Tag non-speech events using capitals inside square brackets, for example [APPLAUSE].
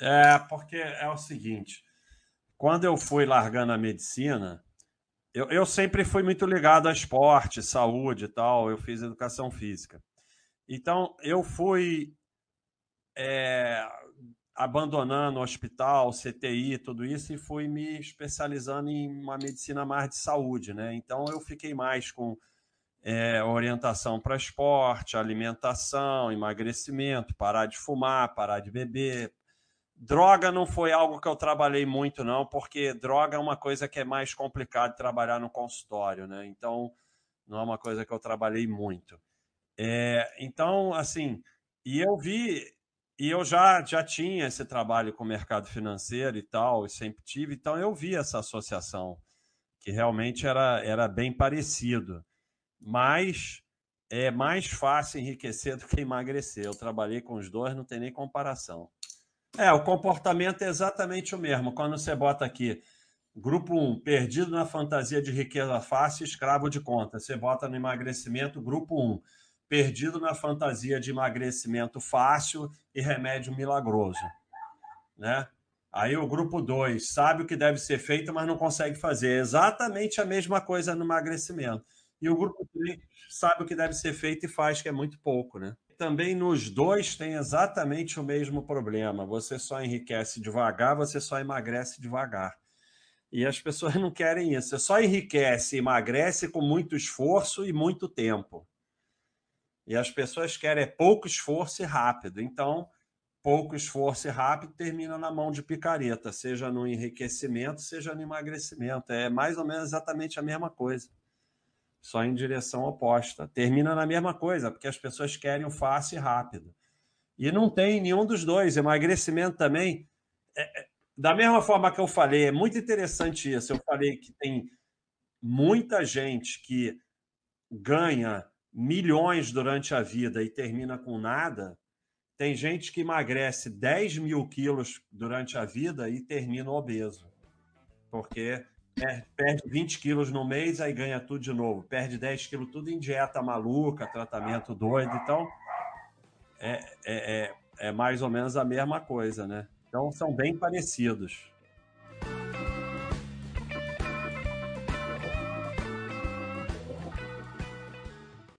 É, porque é o seguinte: quando eu fui largando a medicina, eu, eu sempre fui muito ligado a esporte, saúde e tal. Eu fiz educação física. Então, eu fui é, abandonando o hospital, CTI, tudo isso, e fui me especializando em uma medicina mais de saúde, né? Então, eu fiquei mais com é, orientação para esporte, alimentação, emagrecimento, parar de fumar, parar de beber. Droga não foi algo que eu trabalhei muito, não, porque droga é uma coisa que é mais complicado trabalhar no consultório, né? Então, não é uma coisa que eu trabalhei muito. É, então, assim, e eu vi, e eu já, já tinha esse trabalho com o mercado financeiro e tal, e sempre tive, então eu vi essa associação, que realmente era, era bem parecido mas é mais fácil enriquecer [LAUGHS] do que emagrecer. Eu trabalhei com os dois, não tem nem comparação. É, o comportamento é exatamente o mesmo. Quando você bota aqui, grupo 1, perdido na fantasia de riqueza fácil, escravo de conta. Você bota no emagrecimento, grupo 1, perdido na fantasia de emagrecimento fácil e remédio milagroso. Né? Aí o grupo 2 sabe o que deve ser feito, mas não consegue fazer. exatamente a mesma coisa no emagrecimento e o grupo 3 sabe o que deve ser feito e faz, que é muito pouco, né? Também nos dois tem exatamente o mesmo problema. Você só enriquece devagar, você só emagrece devagar. E as pessoas [LAUGHS] não querem isso. Você só enriquece emagrece com muito esforço e muito tempo. E as pessoas querem pouco esforço e rápido. Então, pouco esforço e rápido termina na mão de picareta, seja no enriquecimento, seja no emagrecimento. É mais ou menos exatamente a mesma coisa só em direção oposta. Termina na mesma coisa, porque as pessoas querem o fácil e rápido. E não tem nenhum dos dois. Emagrecimento também. É, é, da mesma forma que eu falei, é muito interessante isso. Eu falei que tem muita gente que ganha milhões durante a vida e termina com nada. Tem gente que emagrece 10 mil quilos durante a vida e termina obeso. Porque perde 20 quilos no mês, aí ganha tudo de novo. Perde 10 quilos, tudo em dieta maluca, tratamento doido. Então, é, é, é, é mais ou menos a mesma coisa, né? Então, são bem parecidos.